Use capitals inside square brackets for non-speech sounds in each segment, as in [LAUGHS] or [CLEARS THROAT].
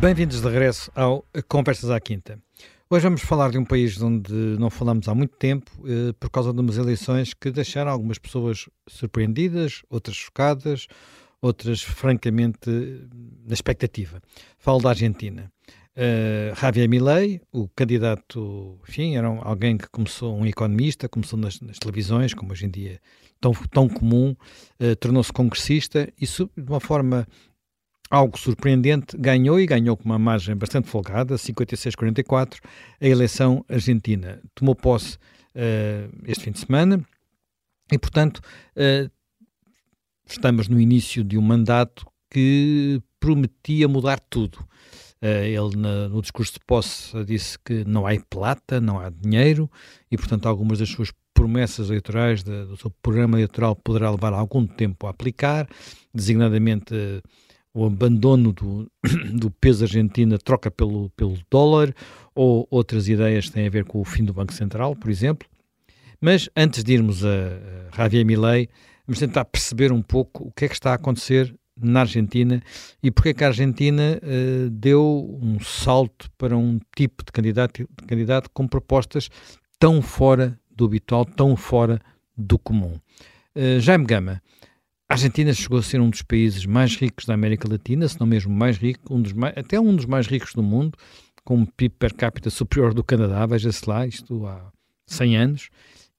Bem-vindos de regresso ao Conversas à Quinta. Hoje vamos falar de um país onde não falamos há muito tempo eh, por causa de umas eleições que deixaram algumas pessoas surpreendidas, outras chocadas, outras francamente na expectativa. Falo da Argentina. Uh, Javier Milei, o candidato, enfim, era alguém que começou, um economista, começou nas, nas televisões, como hoje em dia tão, tão comum, uh, tornou-se congressista e de uma forma algo surpreendente, ganhou e ganhou com uma margem bastante folgada, 56-44, a eleição argentina. Tomou posse uh, este fim de semana e, portanto, uh, estamos no início de um mandato que prometia mudar tudo. Uh, ele, no discurso de posse, disse que não há plata, não há dinheiro e, portanto, algumas das suas promessas eleitorais, de, do seu programa eleitoral, poderá levar algum tempo a aplicar, designadamente o abandono do, [CLEARS THROAT] do peso argentino, troca pelo, pelo dólar, ou outras ideias que têm a ver com o fim do Banco Central, por exemplo. Mas antes de irmos a, a Javier Milei, vamos tentar perceber um pouco o que é que está a acontecer na Argentina e porque é que a Argentina uh, deu um salto para um tipo de candidato, de candidato com propostas tão fora do habitual, tão fora do comum. Uh, Jaime Gama, a Argentina chegou a ser um dos países mais ricos da América Latina, se não mesmo mais rico, um dos mais, até um dos mais ricos do mundo, com um PIB per capita superior do Canadá, veja-se lá, isto há 100 anos,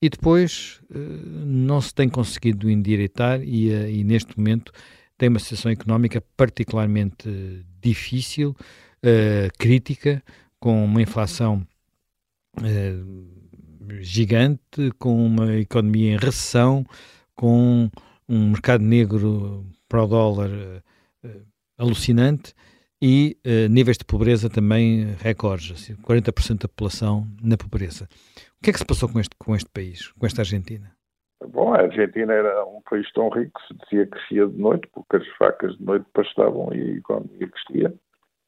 e depois eh, não se tem conseguido endireitar e, eh, e neste momento tem uma situação económica particularmente difícil, uh, crítica, com uma inflação gigante, com uma economia em recessão, com um mercado negro para o dólar uh, alucinante e uh, níveis de pobreza também recordes, assim, 40% da população na pobreza. O que é que se passou com este, com este país, com esta Argentina? Bom, a Argentina era um país tão rico que se dizia que crescia de noite, porque as facas de noite pastavam e a economia crescia.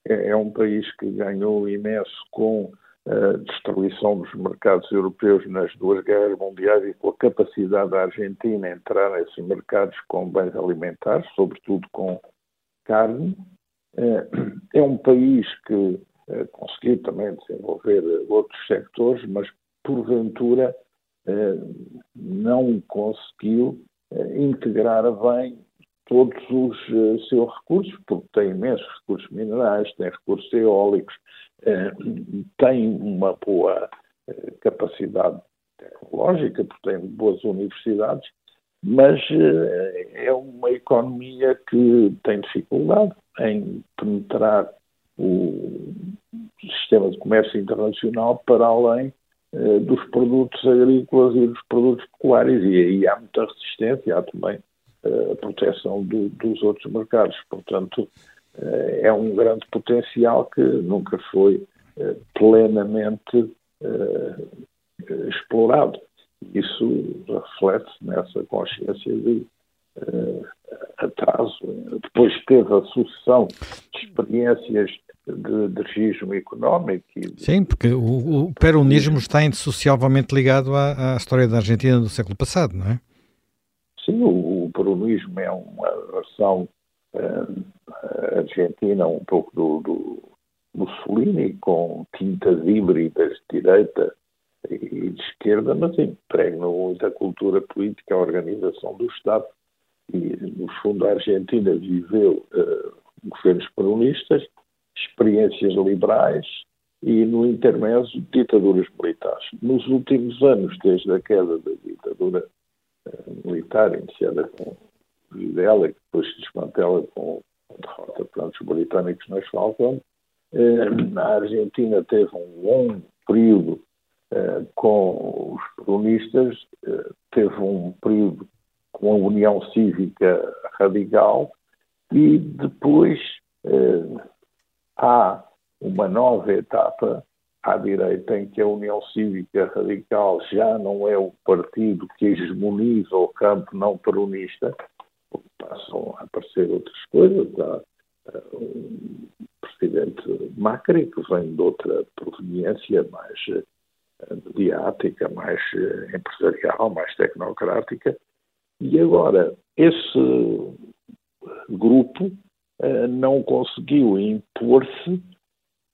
É, é um país que ganhou imenso com a destruição dos mercados europeus nas duas guerras mundiais e com a capacidade da Argentina entrar nesses mercados com bens alimentares, sobretudo com carne. Eh, é um país que eh, conseguiu também desenvolver outros sectores, mas porventura eh, não conseguiu integrar bem todos os seus recursos, porque tem imensos recursos minerais, tem recursos eólicos, eh, tem uma boa eh, capacidade tecnológica, porque tem boas universidades, mas é uma economia que tem dificuldade em penetrar o sistema de comércio internacional para além dos produtos agrícolas e dos produtos pecuários, e aí há muita resistência, há também a proteção do, dos outros mercados. Portanto, eh, é um grande potencial que nunca foi eh, plenamente eh, explorado. Isso reflete nessa consciência de atraso. Depois teve a sucessão de experiências de, de regismo económico. E... Sim, porque o, o peronismo está indissociavelmente ligado à, à, história da Argentina do século passado, não é? Sim, o, o peronismo é uma versão uh, argentina, um pouco do, do Mussolini, com tintas híbridas de direita e de esquerda, mas impregna muito a cultura política, a organização do Estado. E, no fundo, a Argentina viveu uh, governos peronistas, experiências liberais e, no intermédio, ditaduras militares. Nos últimos anos, desde a queda da ditadura militar, iniciada com Videla, e depois se desmantela com derrota perante os britânicos nas Falklands. Eh, a Argentina teve um longo período eh, com os comunistas, eh, teve um período com a União Cívica Radical e depois há uma nova etapa à direita em que a União Cívica Radical já não é o partido que hegemoniza o campo não peronista, passam a aparecer outras coisas. Há o presidente Macri, que vem de outra proveniência mais eh, mediática, mais eh, empresarial, mais tecnocrática, e agora esse grupo não conseguiu impor-se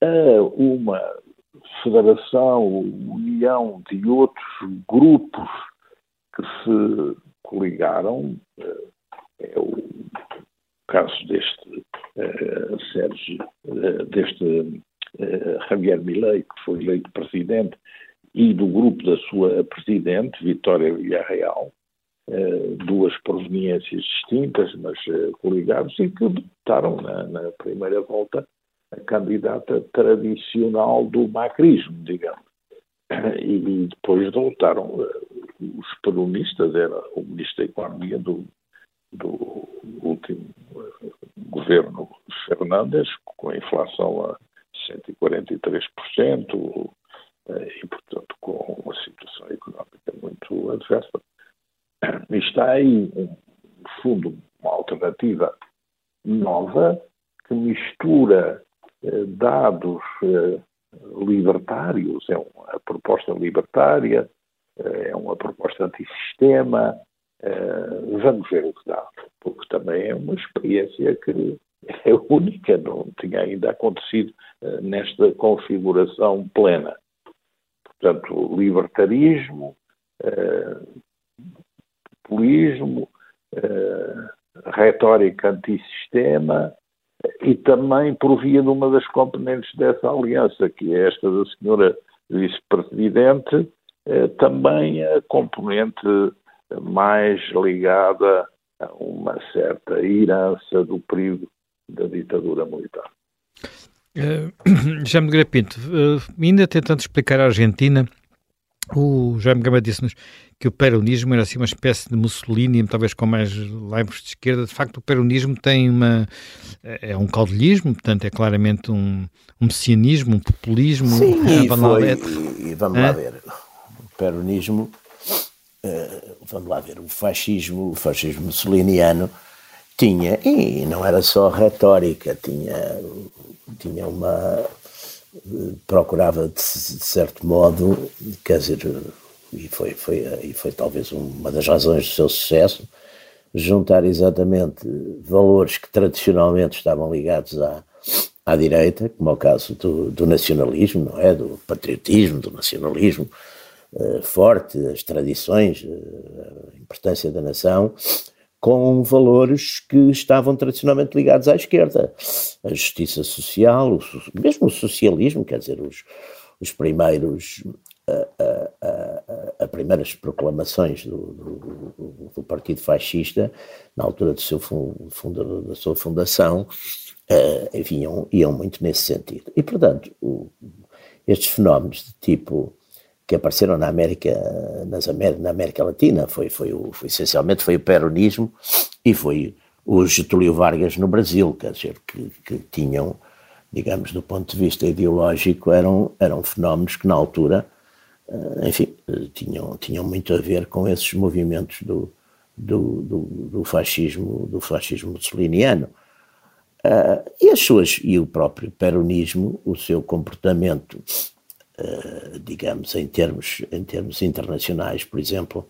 a uma federação, união de outros grupos que se coligaram. É o caso deste uh, Sérgio, uh, deste uh, Javier Milei, que foi eleito presidente, e do grupo da sua presidente, Vitória Villarreal, duas proveniências distintas, mas coligados, e que votaram na, na primeira volta a candidata tradicional do macrismo, digamos. E, depois voltaram os peronistas, era o ministro da Economia do, do último governo Fernandes, com a inflação a 143%, eh, e, portanto, com uma situação económica muito adversa. E está aí, no fundo, uma alternativa nova que mistura eh, dados eh, libertários, é uma proposta libertária, é uma proposta antissistema, Uh, vamos ver o que dá, porque também é uma experiência que é única, não tinha ainda acontecido nesta configuração plena. Portanto, libertarismo, populismo, retórica antissistema e também por via de uma das componentes dessa aliança, que é esta da senhora vice-presidente, também a componente mais ligada a uma certa herança do período da ditadura militar. Uh, [CLEARS THROAT] Jaime de Pinto, uh, ainda tentando explicar a Argentina, o Jaime Gama disse-nos que o peronismo era assim uma espécie de Mussolini, talvez com mais laivos de esquerda. De facto, o peronismo tem uma. é um caudelismo, portanto, é claramente um, um messianismo, um populismo. Sim, e, foi, e, e vamos lá ver. O peronismo eh, vamos lá ver, o fascismo, o fascismo mussoliniano tinha, e não era só retórica, tinha, tinha uma. Procurava, de, certo modo, quer dizer, e foi, foi, e foi talvez uma das razões do seu sucesso, juntar exatamente valores que tradicionalmente estavam ligados à, à direita, como é o caso do, do nacionalismo, não é? Do patriotismo, do nacionalismo, eh, forte, as tradições, eh, a importância da nação, com valores que estavam tradicionalmente ligados à esquerda. A justiça social, o, mesmo o socialismo, quer dizer, os, os primeiros. as primeiras proclamações do, do, do, Partido Fascista, na altura do seu da sua fundação, uh, iam, iam muito nesse sentido. E, portanto, o, estes fenómenos de tipo que apareceram na América, nas na América Latina, foi, foi, o, foi essencialmente foi o peronismo e foi o Getúlio Vargas no Brasil, quer dizer, que, que tinham, digamos, do ponto de vista ideológico, eram, eram fenómenos que na altura, eh, enfim, tinham, tinham muito a ver com esses movimentos do, do, do, do fascismo, do fascismo mussoliniano. Uh, e as suas, e o próprio peronismo, o seu comportamento eh, digamos, em termos, em termos internacionais, por exemplo,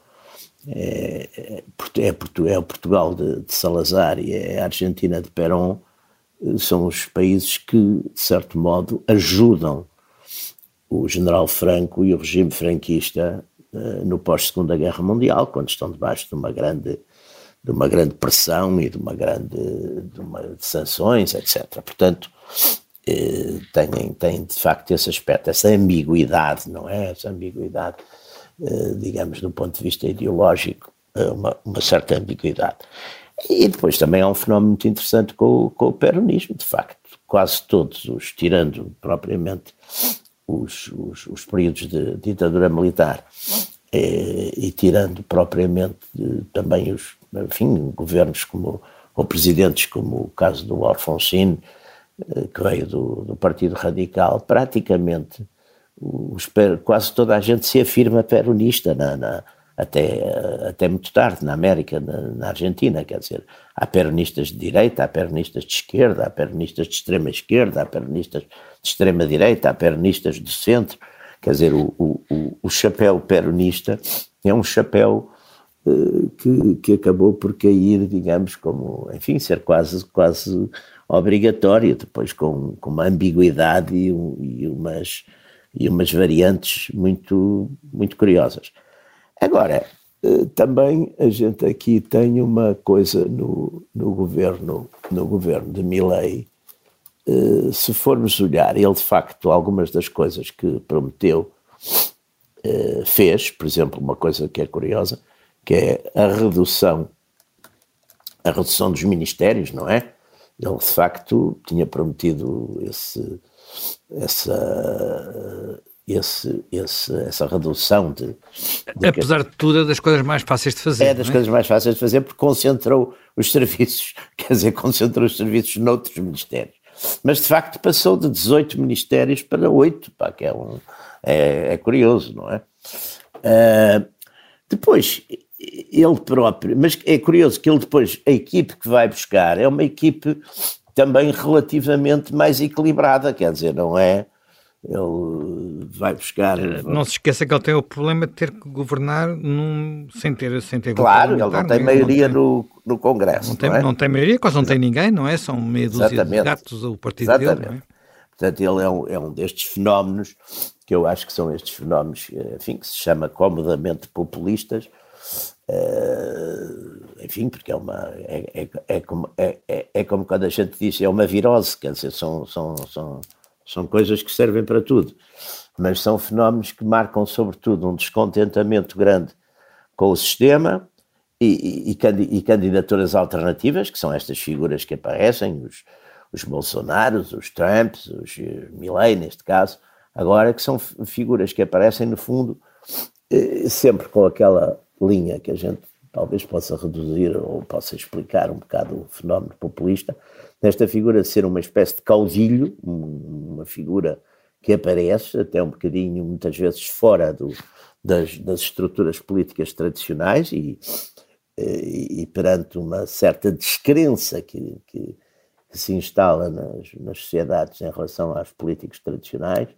é, é, é, é o Portugal de, de, Salazar e é a Argentina de Perón, eh, são os países que, de certo modo, ajudam o general Franco e o regime franquista uh, no pós-Segunda Guerra Mundial, quando estão debaixo de uma grande de uma grande pressão e de uma grande de, uma, de sanções, etc. Portanto, eh, têm, têm de facto esse aspecto, essa ambiguidade, não é? Essa ambiguidade, eh, digamos, do ponto de vista ideológico, eh, uma, uma, certa ambiguidade. E depois também há um fenómeno muito interessante com, com o peronismo, de facto. Quase todos os, tirando propriamente os, os, os períodos de ditadura militar, e, e tirando propriamente também os, enfim, governos como, ou presidentes como o caso do Alfonsino, eh, que veio do, do Partido Radical, praticamente os, quase toda a gente se afirma peronista na, na, até, até muito tarde na América, na, na, Argentina, quer dizer, há peronistas de direita, há peronistas de esquerda, há peronistas de extrema esquerda, há peronistas de extrema direita, há peronistas do centro, quer dizer, o, o, o chapéu peronista é um chapéu uh, que, que acabou por cair, digamos, como, enfim, ser quase, quase obrigatória, depois com, com uma ambiguidade e, e, umas, e umas variantes muito, muito curiosas. Agora, eh, também a gente aqui tem uma coisa no, no governo no governo de Milley, eh, se formos olhar, ele de facto algumas das coisas que prometeu eh, fez, por exemplo, uma coisa que é curiosa, que é a redução a redução dos ministérios, não é? Ele de facto tinha prometido esse, essa esse, esse, essa redução de, de Apesar que, de tudo, é das coisas mais fáceis de fazer. É das é? coisas mais fáceis de fazer porque concentrou os [LAUGHS] serviços, quer dizer, concentrou os serviços noutros ministérios. Mas de facto passou de 18 ministérios para 8, pá, que é, um, é, é curioso, não é? Uh, depois, ele próprio, mas é curioso que ele depois, a equipe que vai buscar é uma equipe também relativamente mais equilibrada, quer dizer, não é ele vai buscar. Eh, não se esqueça que ele tem o problema de ter que governar num, sem ter sem ter Claro, ele não tem maioria não tem, no, no Congresso. Não tem, não, é? não tem maioria, quase não tem ninguém, não é? São meia dúzia de gatos o partido Exatamente. dele. É? Portanto, ele é um, é um destes fenómenos que eu acho que são estes fenómenos, enfim, que se chama comodamente populistas. Uh, enfim, porque é uma é, é, é, como, é, é, é como quando a gente diz é uma virose, quer dizer, são, são, são, são coisas que servem para tudo, mas são fenómenos que marcam, sobretudo, um descontentamento grande com o sistema e, e, e candidaturas alternativas, que são estas figuras que aparecem, os, os Bolsonaros, os Trumps, os eh, Milley, neste caso, agora que são figuras que aparecem, no fundo, eh, sempre com aquela linha que a gente talvez possa reduzir ou possa explicar um bocado o fenómeno populista, nesta figura ser uma espécie de caudilho, uma figura que aparece até um bocadinho, muitas vezes, fora do, das, das, estruturas políticas tradicionais e, e, e, perante uma certa descrença que, que, que se instala nas, nas, sociedades em relação aos políticos tradicionais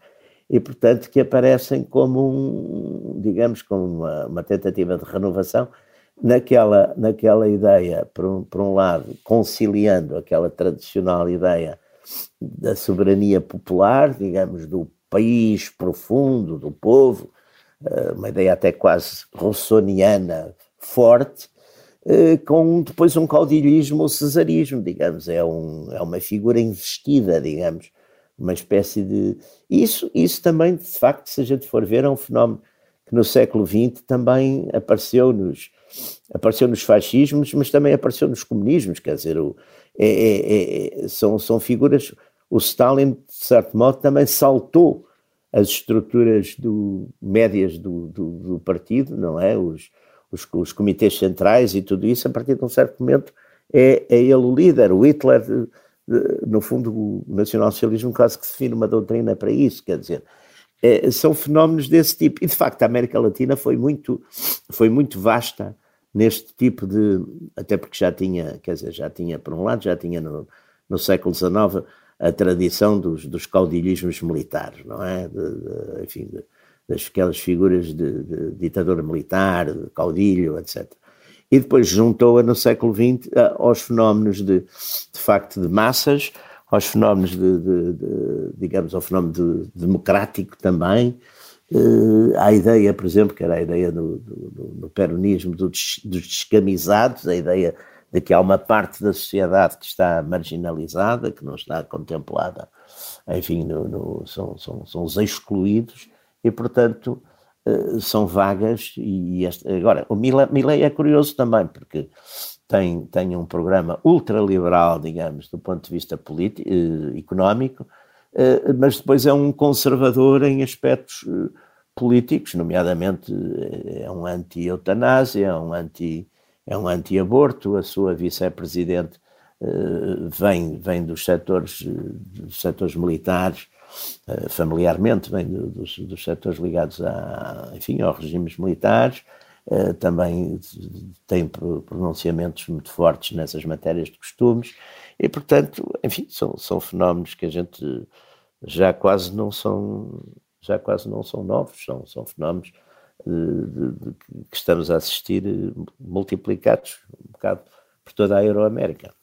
e, portanto, que aparecem como um, digamos, como uma, uma tentativa de renovação naquela, naquela ideia, por um, por um lado, conciliando aquela tradicional ideia da soberania popular, digamos, do país profundo, do povo, eh, uma ideia até quase rossoniana forte, eh, com depois um caudilhismo ou cesarismo, digamos, é, um, é uma figura investida, digamos, uma espécie de... Isso, isso também, de facto, se a gente for ver, é um fenómeno que no século XX também apareceu nos, apareceu nos fascismos, mas também apareceu nos comunismos, quer dizer, o, é, é, é, são, são figuras. O Stalin, de certo modo, também saltou as estruturas do, médias do, do, do partido, não é? Os, os, os, comitês centrais e tudo isso, a partir de um certo momento, é, é ele o líder. O Hitler, no fundo, o nacionalsocialismo quase que define uma doutrina para isso, quer dizer, é, são fenómenos desse tipo. E, de facto, a América Latina foi muito, foi muito vasta neste tipo de. Até porque já tinha, quer dizer, já tinha, por um lado, já tinha no, no século XIX a tradição dos, dos caudilhismos militares, não é? De, de, enfim, de, das aquelas figuras de, de, ditador militar, de caudilho, etc. E depois juntou-a no século XX aos fenómenos de, de facto de massas, aos fenómenos de, de, de digamos, ao fenómeno democrático também, Uh, a ideia, por exemplo, que era a ideia do, do, peronismo do des, dos descamisados, a ideia de que há uma parte da sociedade que está marginalizada, que não está contemplada, enfim, no, no, são, são, são os excluídos e, portanto, são vagas. E este, agora, o Milley é curioso também, porque tem, tem um programa ultraliberal, digamos, do ponto de vista político, eh, económico, eh, mas depois é um conservador em aspectos eh, políticos, nomeadamente é um anti-eutanásia, é um anti é um anti-aborto, a sua vice-presidente vem, vem dos setores, dos setores militares, familiarmente vem dos, dos setores ligados a, enfim, aos regimes militares, eh, também tem pronunciamentos muito fortes nessas matérias de costumes, e portanto, enfim, são, são fenómenos que a gente já quase não são, já quase não são novos, são, são fenómenos de, de, de, que estamos a assistir multiplicados um bocado por toda a Euroamérica.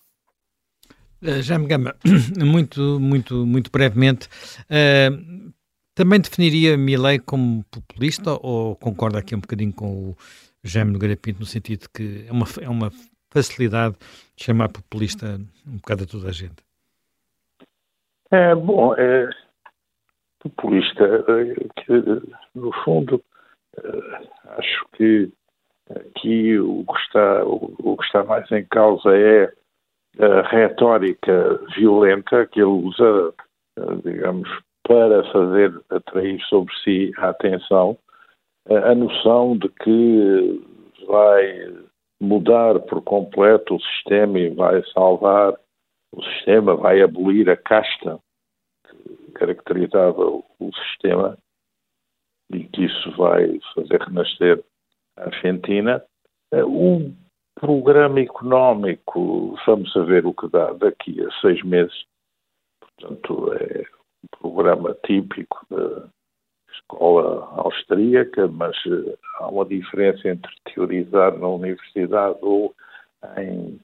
Uh, Jaime Gama, [CLEARS THROAT] muito, muito, muito brevemente, uh, também definiria Milley como populista ou concorda aqui um bocadinho com o Jaime Nogueira Pinto no sentido que é uma, é uma facilidade de chamar populista um bocado a toda a gente? É, bom, é populista, é, que, no fundo, acho que aqui o que, está, o, que está mais em causa é a retórica violenta que ele usa, digamos, para fazer atrair sobre si a atenção, a noção de que vai mudar por completo o sistema e vai salvar o sistema, vai abolir a casta que caracterizava o sistema e que isso vai fazer renascer a Argentina. O programa económico, vamos a ver o que dá daqui a seis meses. Portanto, é um programa típico da escola austríaca, mas eh, há uma diferença entre teorizar na universidade ou em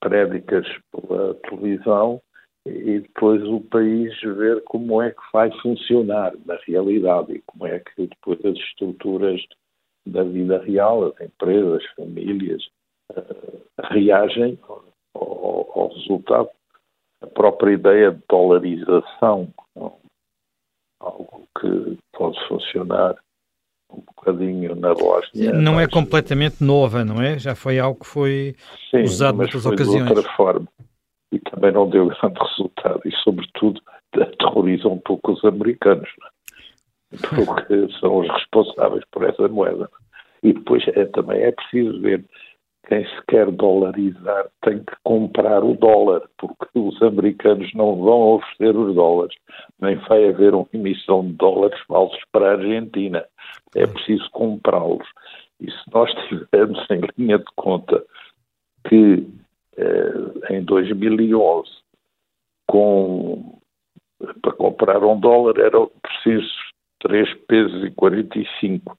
prédicas pela televisão e depois o país ver como é que vai funcionar na realidade e como é que depois as estruturas da vida real, as empresas, as famílias, reagem ao, ao, resultado. A própria ideia de dolarização, algo que pode funcionar um bocadinho na Bósnia. Não é completamente nova, não é? Já foi algo que foi sim, usado muitas ocasiões. De outra forma. E também não deu [LAUGHS] grande resultado. E, sobretudo, aterroriza um pouco os americanos, é? [LAUGHS] porque são os responsáveis por essa moeda. E depois é, também é preciso ver quem se quer dolarizar tem que comprar o dólar, porque os americanos não vão oferecer os dólares, nem vai haver uma emissão de dólares falsos para a Argentina. É preciso comprá-los. E se nós tivermos em linha de conta que eh, em 2011, com, para comprar um dólar era preciso 3 pesos e 45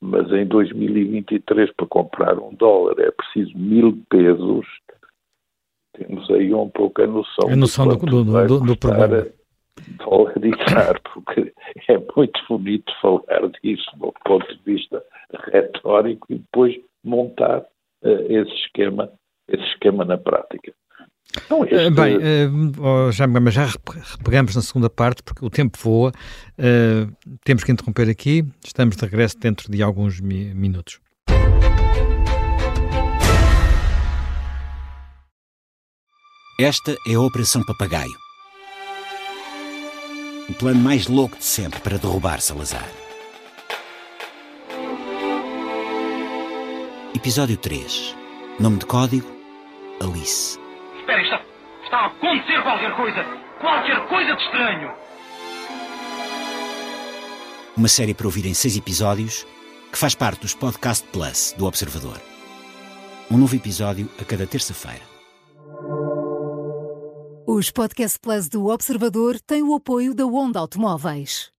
mas em 2023 para comprar um dólar é preciso mil pesos, temos aí um pouco a noção, a noção do, do, do, do problema. [LAUGHS] Porque é muito bonito falar disso do ponto de vista retórico e depois montar uh, esse esquema, esse esquema na prática. Então, este... Bem, uh, já, mas já repegamos na segunda parte, porque o tempo voa. Uh, temos que interromper aqui. Estamos de regresso dentro de alguns mi minutos. Esta é a Operação Papagaio. O plano mais louco de sempre para derrubar Salazar. Episódio 3. Nome de código: Alice. Espera, está, está a acontecer qualquer coisa! Qualquer coisa de estranho! Uma série para ouvir em seis episódios que faz parte dos Podcast Plus do Observador. Um novo episódio a cada terça-feira. Os Podcast Plus do Observador têm o apoio da Onda Automóveis.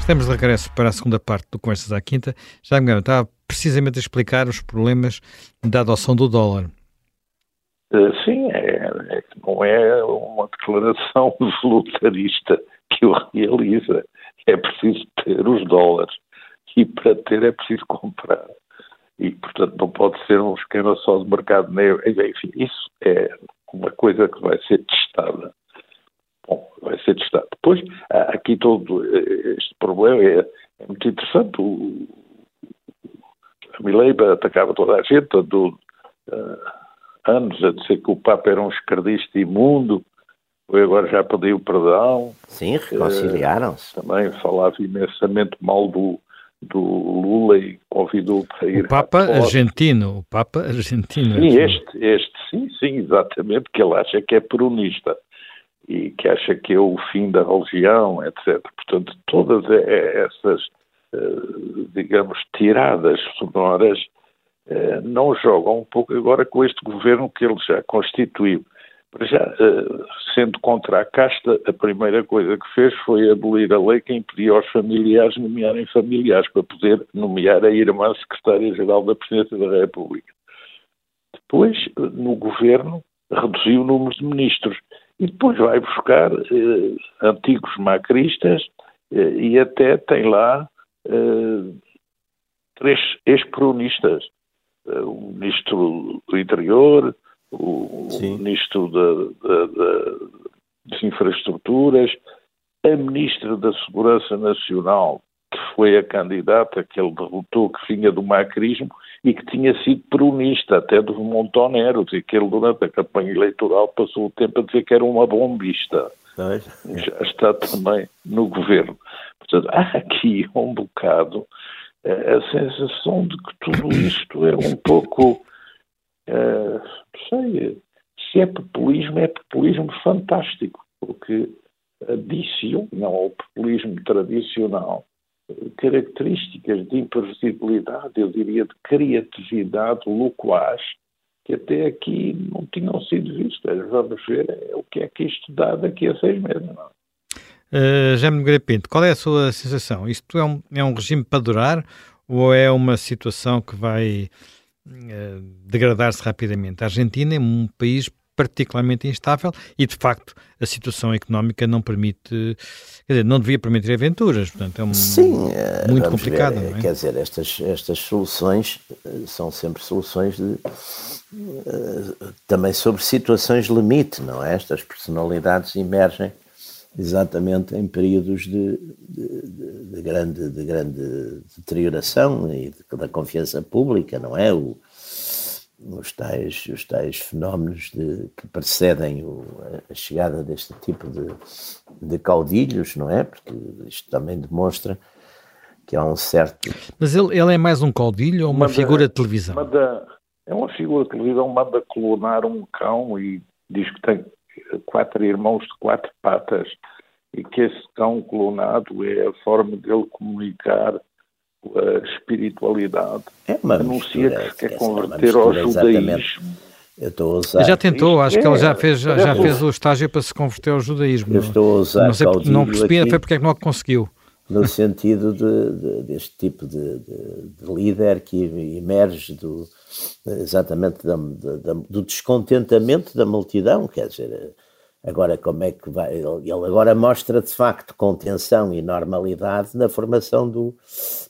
Estamos de regresso para a segunda parte do Conversas à Quinta. Já me estava precisamente a explicar os problemas da adoção do dólar. Eh, sim, é, é, não é uma declaração [LAUGHS] voluntarista que o realiza. É preciso ter os dólares e para ter é preciso comprar. E, portanto, não pode ser um esquema só de mercado negro. Enfim, isso é uma coisa que vai ser testada Bom, vai ser testado. Depois, aqui todo este problema é, é muito interessante. O, a Mileiba atacava toda a gente, do, uh, anos a dizer que o Papa era um esquerdista imundo, foi agora já pediu perdão. Sim, reconciliaram-se. Uh, também falava imensamente mal do, do Lula e convidou para ir. O Papa argentino, o Papa argentino. Sim, este, este, sim, sim, exatamente, que ele acha que é peronista e que acha que é o fim da religião, etc. Portanto, todas essas, eh, digamos, tiradas sonoras eh, não jogam um pouco agora com este governo que ele já constituiu. Já, eh, sendo contra a casta, a primeira coisa que fez foi abolir a lei que impedia aos familiares nomearem familiares para poder nomear a irmã secretária-geral da Presidência da República. Depois, no governo, reduziu o número de ministros. E depois vai buscar eh, antigos macristas eh, e até tem lá eh, três ex-peronistas. Eh, o ministro do Interior, o, o ministro das Infraestruturas, a ministra da Segurança Nacional, que foi a candidata que ele derrotou, que vinha do macrismo e que tinha sido peronista, até dos Montoneros, e que ele, durante a campanha eleitoral, passou o tempo a dizer que era uma bombista. Já está também no governo. Portanto, há aqui um bocado eh, a sensação de que tudo isto é um pouco, uh, não sei, se é populismo, é populismo fantástico, porque adiciona ao populismo tradicional características de imprevisibilidade, eu diria de criatividade loquaz, que até aqui não tinham sido vistas. Vamos ver o que é que isto dá daqui a seis meses. Não? Uh, Jaime Nogueira Pinto, qual é a sua sensação? Isto é um, é um regime para durar ou é uma situação que vai uh, degradar-se rapidamente? A Argentina é um país particularmente instável e, de facto, a situação económica não permite, quer dizer, não devia permitir aventuras, portanto é um, Sim, muito complicado. Ver, é? Quer dizer, estas, estas soluções eh, são sempre soluções de, uh, também sobre situações limite, não é? Estas personalidades emergem exatamente em períodos de, de, de grande, de grande deterioração e da confiança pública, não é? O, os tais, os tais fenómenos de, que precedem o, a chegada deste tipo de, de caudilhos, não é? Porque isto também demonstra que há um certo. Mas ele, ele é mais um caudilho ou uma manda, figura de televisão? Manda, é uma figura de televisão, manda clonar um cão e diz que tem quatro irmãos de quatro patas e que esse cão clonado é a forma dele comunicar a espiritualidade. É uma Anuncia que se quer converter ao judaísmo. Eu estou a usar. Já tentou, acho é, que ele já fez, já, já fez o estágio para se converter ao judaísmo. Eu estou a usar. Não, sei, não percebi, aqui, foi porque é que não conseguiu. No sentido de, de, deste tipo de, de, líder que emerge do, exatamente da, do descontentamento da multidão, quer dizer, Agora, como é que vai? Ele agora mostra de facto contenção e normalidade na formação do,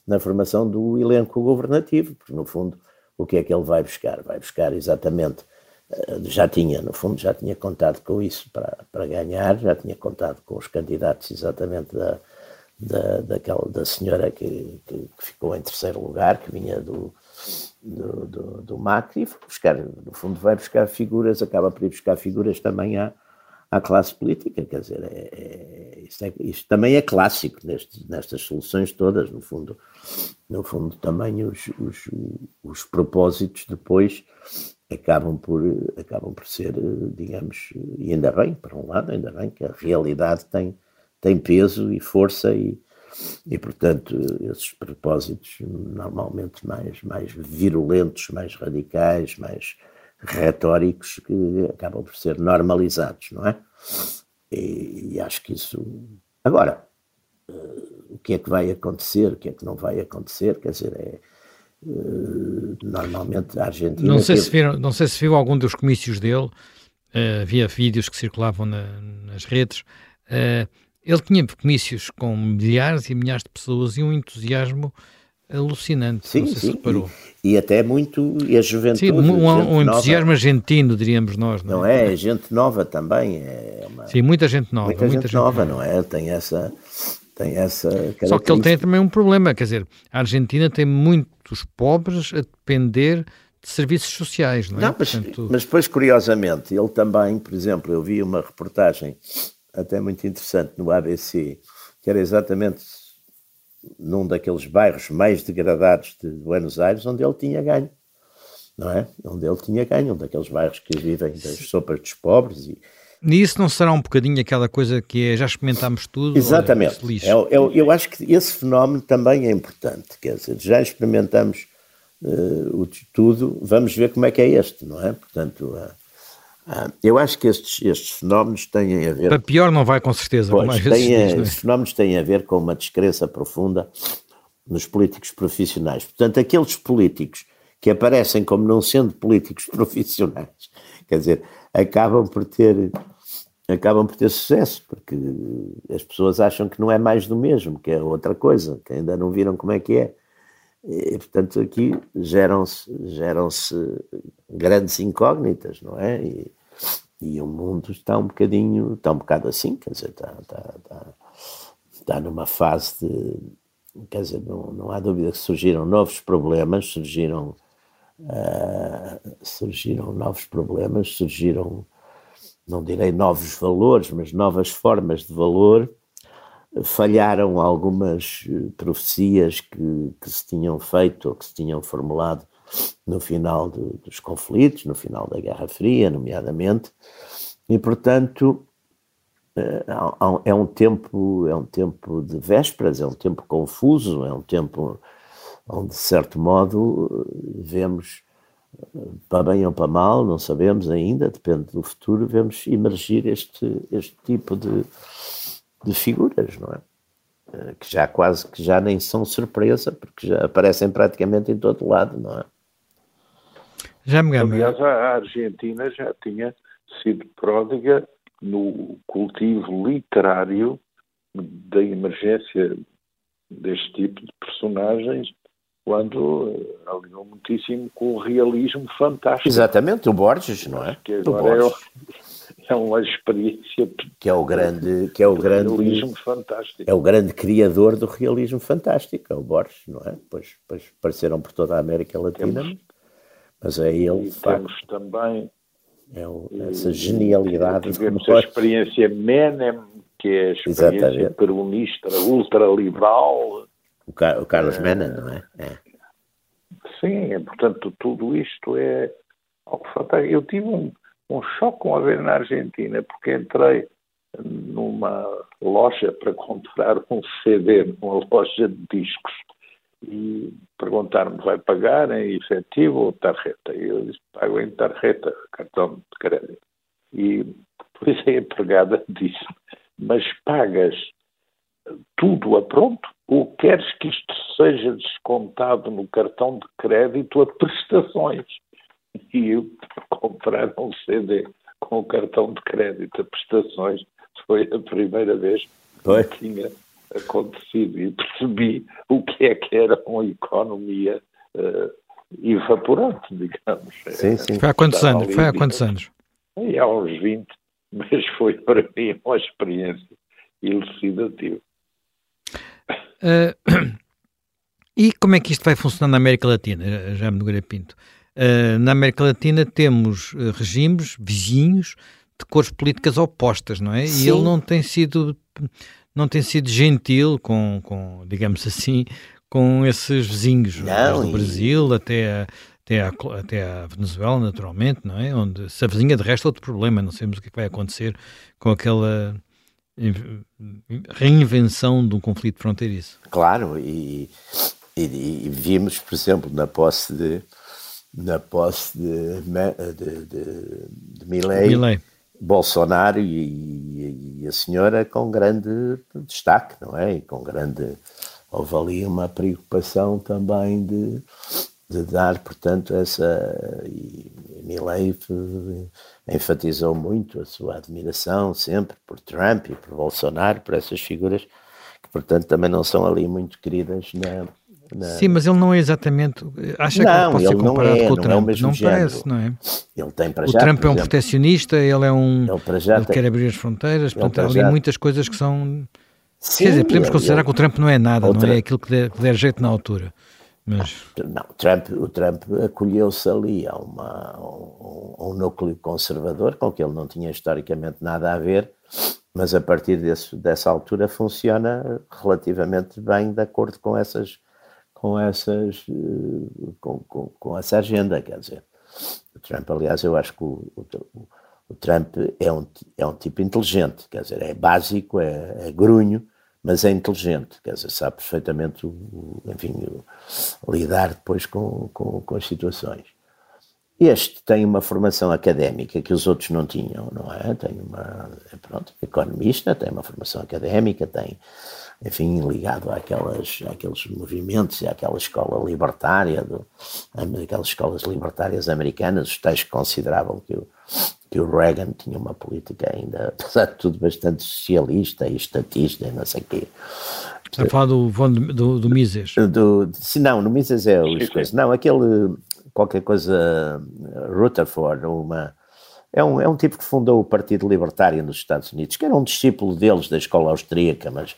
na formação do elenco governativo, porque no fundo o que é que ele vai buscar? Vai buscar exatamente, eh, já tinha, no fundo, já tinha contado com isso para, para ganhar, já tinha contado com os candidatos exatamente da, da, daquela, da senhora que, que, que ficou em terceiro lugar, que vinha do, do, do, do e buscar, no fundo vai buscar figuras, acaba por ir buscar figuras também à à classe política, quer dizer, é, é, isto, é, isto, também é clássico nestas soluções todas, no fundo, no fundo também os, os, os propósitos depois acabam por, acabam por ser, digamos, e ainda bem, para um lado, ainda bem que a realidade tem, tem peso e força e, e portanto esses propósitos normalmente mais, mais virulentos, mais radicais, mais retóricos que acabam por ser normalizados, não é? E, e acho que isso. Agora, uh, o que é que vai acontecer, o que é que não vai acontecer, quer dizer, é. Uh, normalmente a Argentina. Não sei, teve... se viram, não sei se viu algum dos comícios dele, uh, havia vídeos que circulavam na, nas redes. ele tinha comícios com milhares e milhares de pessoas e um entusiasmo alucinante. Sim, sim. reparou. E, e, até muito. E a juventude. Sim, um, um entusiasmo argentino, diríamos nós. Não, não é? é? Gente nova também. É uma, sim, muita gente nova. Muita, muita gente, gente, nova, nova, não é? Tem essa. Tem essa Só que ele tem também um problema, quer dizer, a Argentina tem muitos pobres a depender de serviços sociais, não é? Não, mas, Portanto... mas depois, curiosamente, ele também, por exemplo, eu vi uma reportagem até muito interessante no ABC, que era exatamente num daqueles bairros mais degradados de Buenos Aires, onde ele tinha ganho, não é? Onde ele tinha ganho, um daqueles bairros que vivem das sopas dos pobres e, e isso não será um bocadinho aquela coisa que é já experimentámos tudo? Exatamente. Olha, é, eu acho que esse fenómeno também é importante. Quer dizer, já experimentamos uh, o, tudo, vamos ver como é que é este, não é? Portanto, uh, ah, eu acho que estes, estes, fenómenos têm a ver. Para pior não vai com certeza. Pois, têm, é? Estes fenómenos têm a ver com uma descrença profunda nos políticos profissionais. Portanto, aqueles políticos que aparecem como não sendo políticos [LAUGHS] profissionais, quer dizer, acabam por ter acabam por ter sucesso, porque as pessoas acham que não é mais do mesmo, que é outra coisa, que ainda não viram como é que é. E, portanto, aqui geram-se geram grandes incógnitas, não é? E, e, o mundo está um bocadinho, está um bocado assim, quer dizer, está, está, está, está numa fase de, quer dizer, não, não há dúvida que surgiram novos problemas, surgiram, uh, surgiram novos problemas, surgiram, não direi novos valores, mas novas formas de valor, falharam algumas eh, profecias que, que se tinham feito ou que se tinham formulado no final dos conflitos, no final da Guerra Fria, nomeadamente, e portanto eh, é um tempo é um tempo de vésperas, é um tempo confuso, é um tempo onde de certo modo vemos para bem ou para mal, não sabemos ainda, depende do futuro, vemos emergir este este tipo de de figuras, não é? Eh, que já quase que já nem são surpresa, porque já aparecem praticamente em todo lado, não é? Já me Aliás, a Argentina já tinha sido pródiga no cultivo literário da emergência deste tipo de personagens quando eh, alinhou muitíssimo com o realismo fantástico. Exatamente, o Borges, não é? Que agora é, [LAUGHS] é uma experiência que é o grande que é o grande realismo fantástico é o grande criador do realismo fantástico é o Borges não é pois, pois apareceram por toda a América Latina temos, mas é ele e temos também é o, essa genialidade tivemos a experiência Menem que é a experiência Exatamente. peronista ultraliberal o, Car o Carlos é, Menem não é? é sim portanto tudo isto é algo fantástico eu tive um um choque com a ver na Argentina, porque entrei numa loja para comprar um CD, numa loja de discos, e perguntaram-me, vai pagar em efetivo ou tarjeta? E eu disse, pago em tarjeta, cartão de crédito. E depois a empregada [LAUGHS] disse, mas pagas tudo a pronto ou queres que isto seja descontado no cartão de crédito a prestações? e eu [LAUGHS] comprar um CD com o cartão de crédito a prestações foi a primeira vez que tinha acontecido e percebi [LAUGHS] o que é que era uma economia uh, evaporante, [LAUGHS] digamos. Sim, sim. Foi há quantos anos? Foi há quantos anos? E há uns 20, [LAUGHS] mas foi para mim uma experiência elucidativa. Uh, [COUGHS] e como é que isto vai funcionar na América Latina, já me Nogueira Pinto? Uh, na América Latina temos regimes vizinhos de cores políticas opostas, não é? Sim. E ele não tem sido não tem sido gentil com, com digamos assim, com esses vizinhos, não, do Brasil até a, até, a, até a Venezuela, naturalmente, não é? Onde se avizinha de resto outro problema, não sabemos o que, é que vai acontecer com aquela reinvenção de um conflito fronteiriço. Claro, e, e, e vimos, por exemplo, na posse de na posse de, de, de, de Milley, Milley. Bolsonaro e, e, a senhora com grande destaque, não é? E com grande. Houve ali uma preocupação também de, de dar, portanto, essa. E Milley enfatizou muito a sua admiração sempre por Trump e por Bolsonaro, por essas figuras que, portanto, também não são ali muito queridas na não. Sim, mas ele não é exatamente. Acha não, que pode ser comparado é, com o Trump? Não, é o não parece, não é? Ele tem para o já, Trump é um exemplo, protecionista, ele é um. Ele, para já ele tem, quer abrir as fronteiras, portanto, há ali muitas coisas que são. Sim, Quer dizer, podemos considerar ele, que o Trump não é nada, não é aquilo que der, que der jeito na altura. Mas... Não, Trump, o Trump acolheu-se ali a, uma, a, um, a um núcleo conservador com que ele não tinha historicamente nada a ver, mas a partir desse, dessa altura funciona relativamente bem de acordo com essas com essas eh, com, com, com, essa agenda, quer dizer. O Trump, aliás, eu acho que o, o, o, Trump é um, é um tipo inteligente, quer dizer, é básico, é, é grunho, mas é inteligente, quer dizer, sabe perfeitamente, o, enfim, lidar depois com, com, com, as situações. Este tem uma formação académica que os outros não tinham, não é? Tem uma, pronto, economista, tem uma formação académica, tem, enfim, ligado àquelas, àqueles movimentos e àquela escola libertária, do, aquelas escolas libertárias americanas, os tais que consideravam que o, que o Reagan tinha uma política ainda, [LAUGHS] apesar de tudo, bastante socialista e estatista e não sei o quê. Está a falar do, do, do Mises? Do, se não, no Mises é o Não, aquele qualquer coisa Rutherford, uma, é um, é um tipo que fundou o Partido Libertário nos Estados Unidos, que era um discípulo deles da escola austríaca, mas,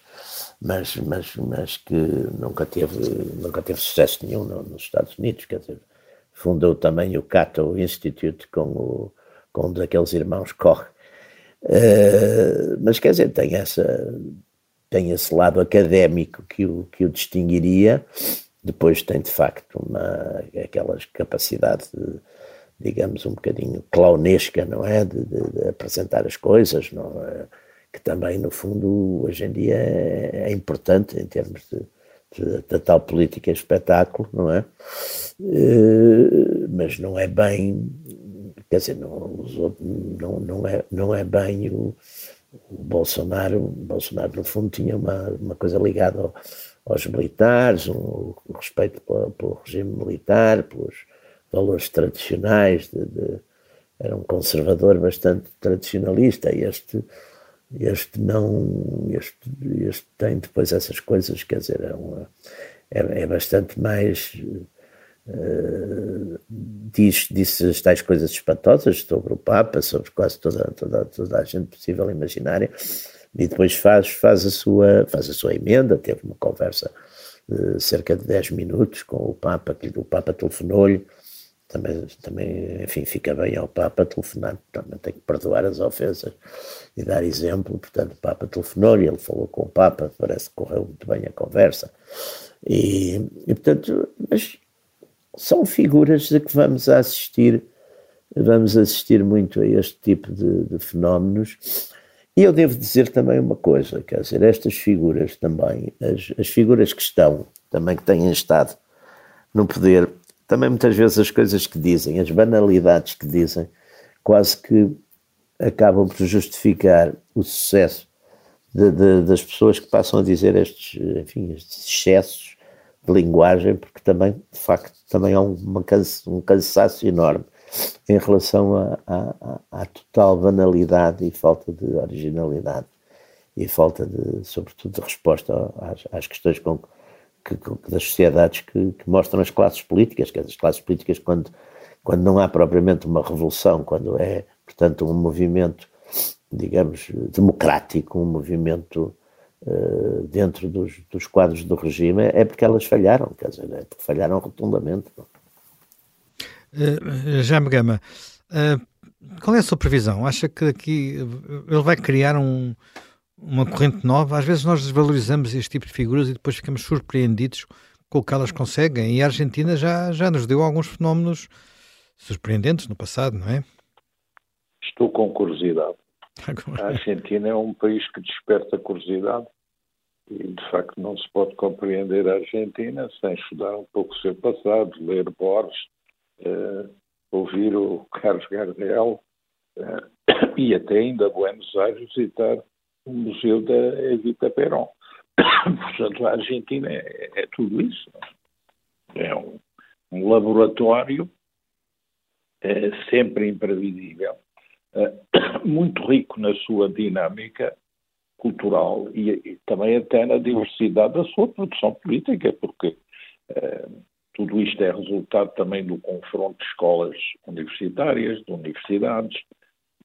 mas, mas, mas que nunca teve, nunca teve sucesso nenhum nos Estados Unidos, quer dizer, fundou também o Cato Institute com, o, com um daqueles irmãos Koch. Uh, mas quer dizer, tem, essa, tem esse lado académico que o, que o distinguiria, depois tem de facto uma, aquelas capacidade, de, digamos, um bocadinho clownesca, não é? De, de, de, apresentar as coisas, não é? Que também, no fundo, hoje em dia é, é importante em termos de, de, tal política espetáculo, não é? Uh, mas não é bem, quer dizer, não, não, não, é, não é bem o, o Bolsonaro, o Bolsonaro no fundo tinha uma, uma coisa ligada ao, aos militares, um, respeito pelo, regime militar, pelos valores tradicionais, de, de, era um conservador bastante tradicionalista, e este, este não, este, este tem depois essas coisas, quer dizer, é, uma, é, é bastante mais, uh, diz, diz as tais coisas espantosas sobre o Papa, sobre quase toda, toda, toda a gente possível imaginária, e depois faz, faz, a sua, faz a sua emenda, teve uma conversa de cerca de 10 minutos com o Papa, que o Papa telefonou-lhe, também, também, enfim, fica bem ao Papa telefonar, também tem que perdoar as ofensas e dar exemplo, portanto o Papa telefonou-lhe, ele falou com o Papa, parece que correu muito bem a conversa, e, e portanto, mas são figuras a que vamos assistir, vamos assistir muito a este tipo de, de fenómenos, e eu devo dizer também uma coisa, quer dizer, estas figuras também, as, as figuras que estão, também que têm estado no poder, também muitas vezes as coisas que dizem, as banalidades que dizem, quase que acabam por justificar o sucesso de, de, das pessoas que passam a dizer estes, enfim, estes excessos de linguagem, porque também, de facto, também há um cansaço enorme em relação à total banalidade e falta de originalidade e falta de, sobretudo, de resposta às, às questões com, que, que, das sociedades que, que, mostram as classes políticas, que as classes políticas quando, quando não há propriamente uma revolução, quando é, portanto, um movimento, digamos, democrático, um movimento uh, dentro dos, dos quadros do regime, é porque elas falharam, quer dizer, é porque falharam rotundamente. Não? Uh, Jaime Gama, uh, qual é a sua previsão? Acha que aqui ele vai criar um, uma corrente nova? Às vezes nós desvalorizamos este tipo de figuras e depois ficamos surpreendidos com o que elas conseguem. E a Argentina já, já nos deu alguns fenómenos surpreendentes no passado, não é? Estou com curiosidade. Agora. A Argentina é um país que desperta curiosidade e, de facto, não se pode compreender a Argentina sem estudar um pouco o seu passado, ler Borges, uh, ouvir o Carlos Gardel uh, [COUGHS] e até ainda Buenos Aires visitar o Museu da Evita Perón. [COUGHS] Portanto, a Argentina é, é tudo isso. É um, um laboratório é, sempre imprevisível, é, [COUGHS] muito rico na sua dinâmica cultural e, e, também até na diversidade da sua produção política, porque é, tudo isto é resultado também do confronto de escolas universitárias, de universidades,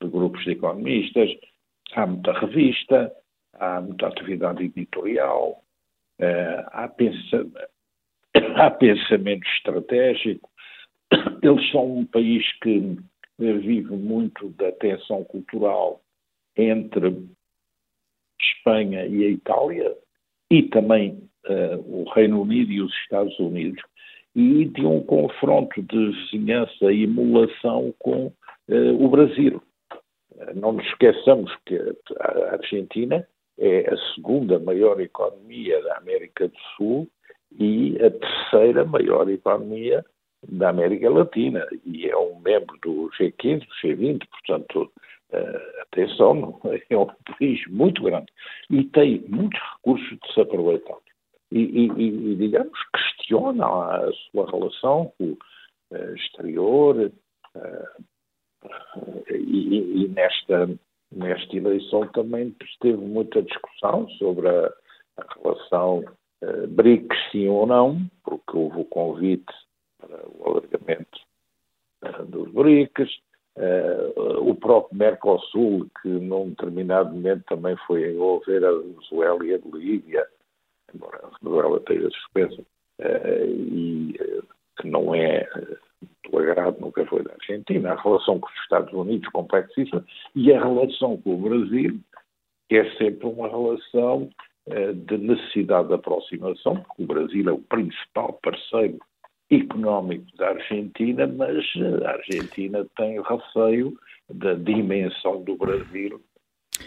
de grupos de economistas. Há muita revista, há muita atividade editorial, eh, há, pensa, há pensamento estratégico. Eles são um país que vive muito da tensão cultural entre Espanha e a Itália e também uh, o Reino Unido e os Estados Unidos, e de um confronto de vizinhança e emulação com uh, o Brasil. Não nos esqueçamos que a Argentina é a segunda maior economia da América do Sul e a terceira maior economia da América Latina e é um membro do G15, do G20, portanto, uh, atenção, é um [LAUGHS] país muito grande e tem muitos recursos de se aproveitar. E, e, e digamos, questiona a sua relação com o uh, exterior e, e nesta, nesta eleição também teve muita discussão sobre a, a relação uh, BRICS sim ou não, porque houve o convite para o alargamento uh, dos BRICS, uh, o próprio Mercosul, que num determinado momento também foi envolver a Venezuela e a Bolívia, embora a Venezuela esteja suspensa, e que não é do agrado nunca foi da Argentina, a relação com os Estados Unidos complexíssima e a relação com o Brasil, que é sempre uma relação de necessidade de aproximação, porque o Brasil é o principal parceiro económico da Argentina, mas a Argentina tem receio da dimensão do Brasil.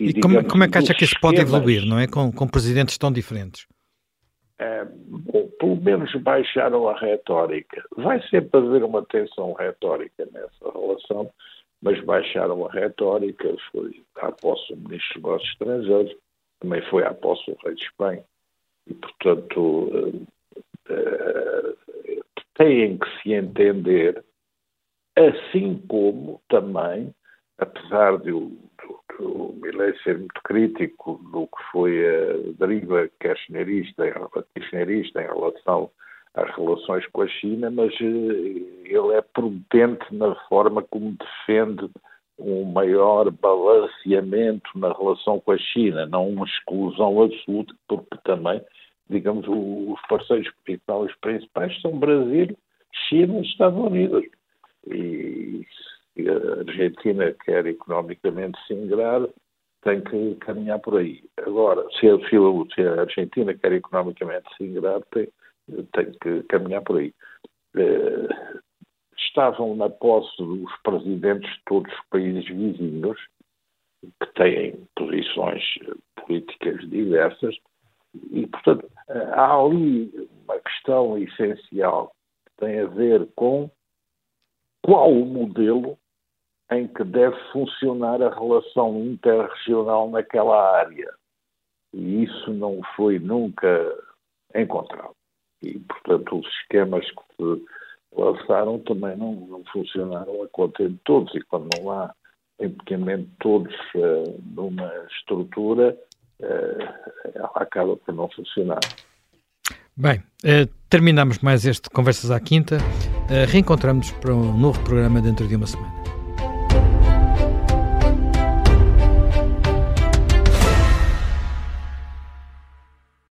E, e como, como, é que acha que isso pode evoluir, não é? Com, com presidentes tão diferentes? É, bom, pelo menos baixaram a retórica. Vai sempre haver uma tensão retórica nessa relação, mas baixaram a retórica. Foi à posse do Ministro dos Negócios Estrangeiros, também foi à posse do Rei de Espanha. E, portanto, uh, uh, têm que se entender, assim como também, apesar de o, o Milley ser muito crítico do que foi a deriva kirchnerista, kirchnerista em relação às relações com a China, mas eh, ele é prudente na forma como defende um maior balanceamento na relação com a China, não uma exclusão absoluta, porque também digamos, os parceiros principais são Brasil, China e Estados Unidos. E a Argentina quer economicamente se ingrar, tem que caminhar por aí. Agora, se a, se a Argentina quer economicamente se ingrar, tem, tem que caminhar por aí. Eh, estavam na posse os presidentes de todos os países vizinhos, que têm posições políticas diversas, e, portanto, há ali uma questão essencial que tem a ver com qual o modelo em que deve funcionar a relação interregional naquela área. E isso não foi nunca encontrado. E, portanto, os esquemas que se lançaram também não, não funcionaram a conta de todos. E quando não há empenhamento de todos uh, numa estrutura, uh, ela acaba por não funcionar. Bem, uh, terminamos mais este Conversas à Quinta. Uh, reencontramos para um novo programa dentro de uma semana.